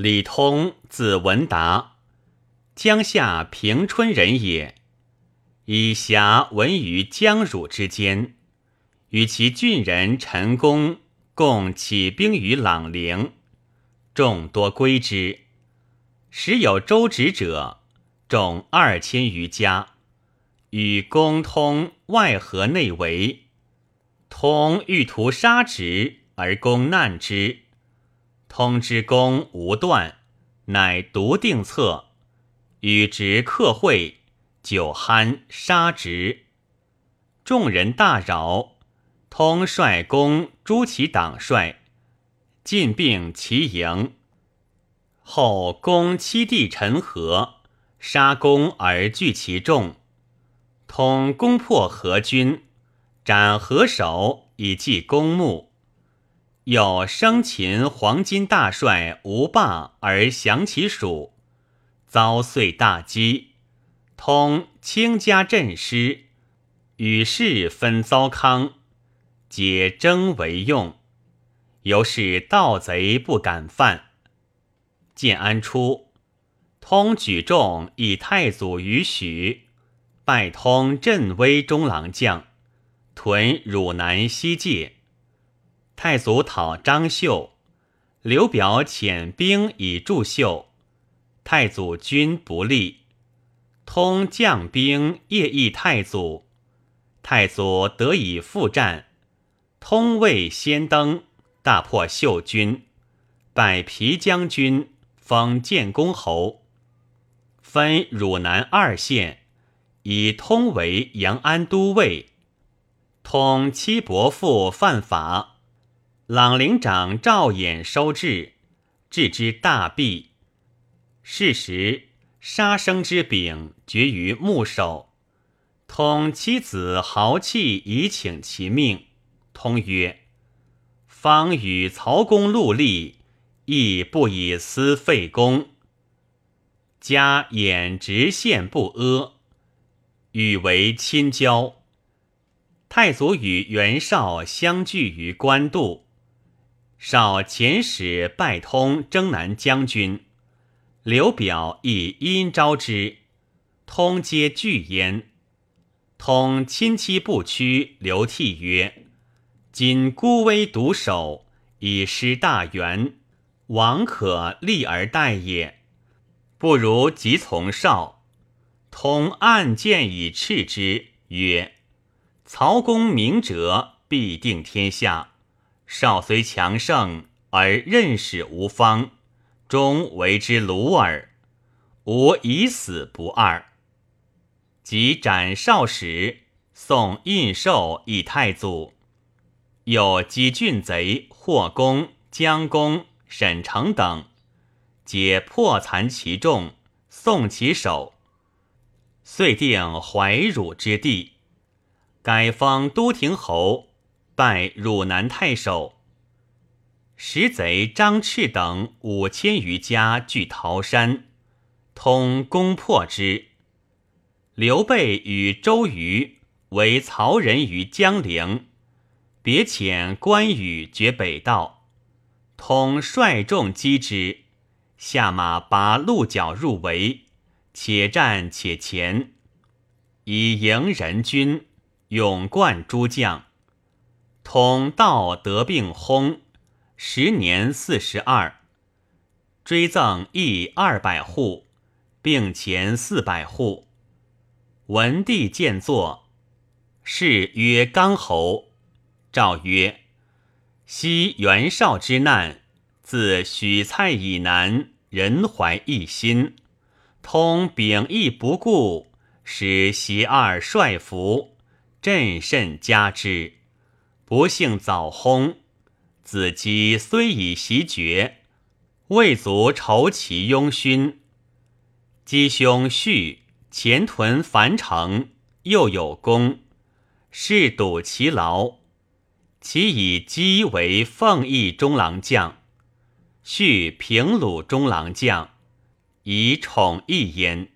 李通，字文达，江夏平春人也。以侠闻于江汝之间，与其郡人陈宫共起兵于朗陵，众多归之。时有周直者，众二千余家，与公通外合内围。通欲图杀直，而公难之。通之功无断，乃独定策，与直客会，酒酣杀直。众人大扰，通率公诛其党帅，进并其营。后攻七弟陈和，杀公而聚其众。通攻破何军，斩何首以祭公墓。有生擒黄金大帅吴霸而降其属，遭遂大饥。通清家镇师，与世分糟糠，皆征为用。由是盗贼不敢犯。建安初，通举众以太祖于许，拜通镇威中郎将，屯汝南西界。太祖讨张绣，刘表遣兵以助绣，太祖军不利，通将兵夜诣太祖，太祖得以复战，通位先登，大破绣军，拜皮将军，封建公侯，分汝南二县，以通为阳安都尉，通七伯父犯法。朗陵长赵衍收治，治之大弊。是时杀生之柄绝于木首。通妻子豪气以请其命。通曰：“方与曹公戮力，亦不以私废公。家衍直献不阿，与为亲交。太祖与袁绍相聚于官渡。”少遣使拜通征南将军，刘表亦因招之，通皆拒焉。通亲戚不屈，流涕曰：“今孤危独守，以失大元，王可立而待也。不如即从少。”通暗箭以斥之，曰：“曹公明哲，必定天下。”少虽强盛，而任使无方，终为之虏耳。吾以死不二。即斩少时，送印绶以太祖。有击郡贼霍公、姜公、沈成等，皆破残其众，送其首。遂定怀汝之地，改封都亭侯。拜汝南太守，时贼张赤等五千余家据桃山，通攻破之。刘备与周瑜为曹仁于江陵，别遣关羽绝北道，通率众击之，下马拔鹿角入围，且战且前，以迎人军，勇冠诸将。通道得病薨，时年四十二，追赠邑二百户，并前四百户。文帝见作，谥曰刚侯。诏曰：昔袁绍之难，自许蔡以南，人怀异心，通秉义不顾，使袭二帅服，朕甚加之。不幸早薨，子姬虽已袭爵，未足酬其庸勋。姬兄婿前屯樊城，又有功，是睹其劳。其以姬为奉义中郎将，续平鲁中郎将，以宠义焉。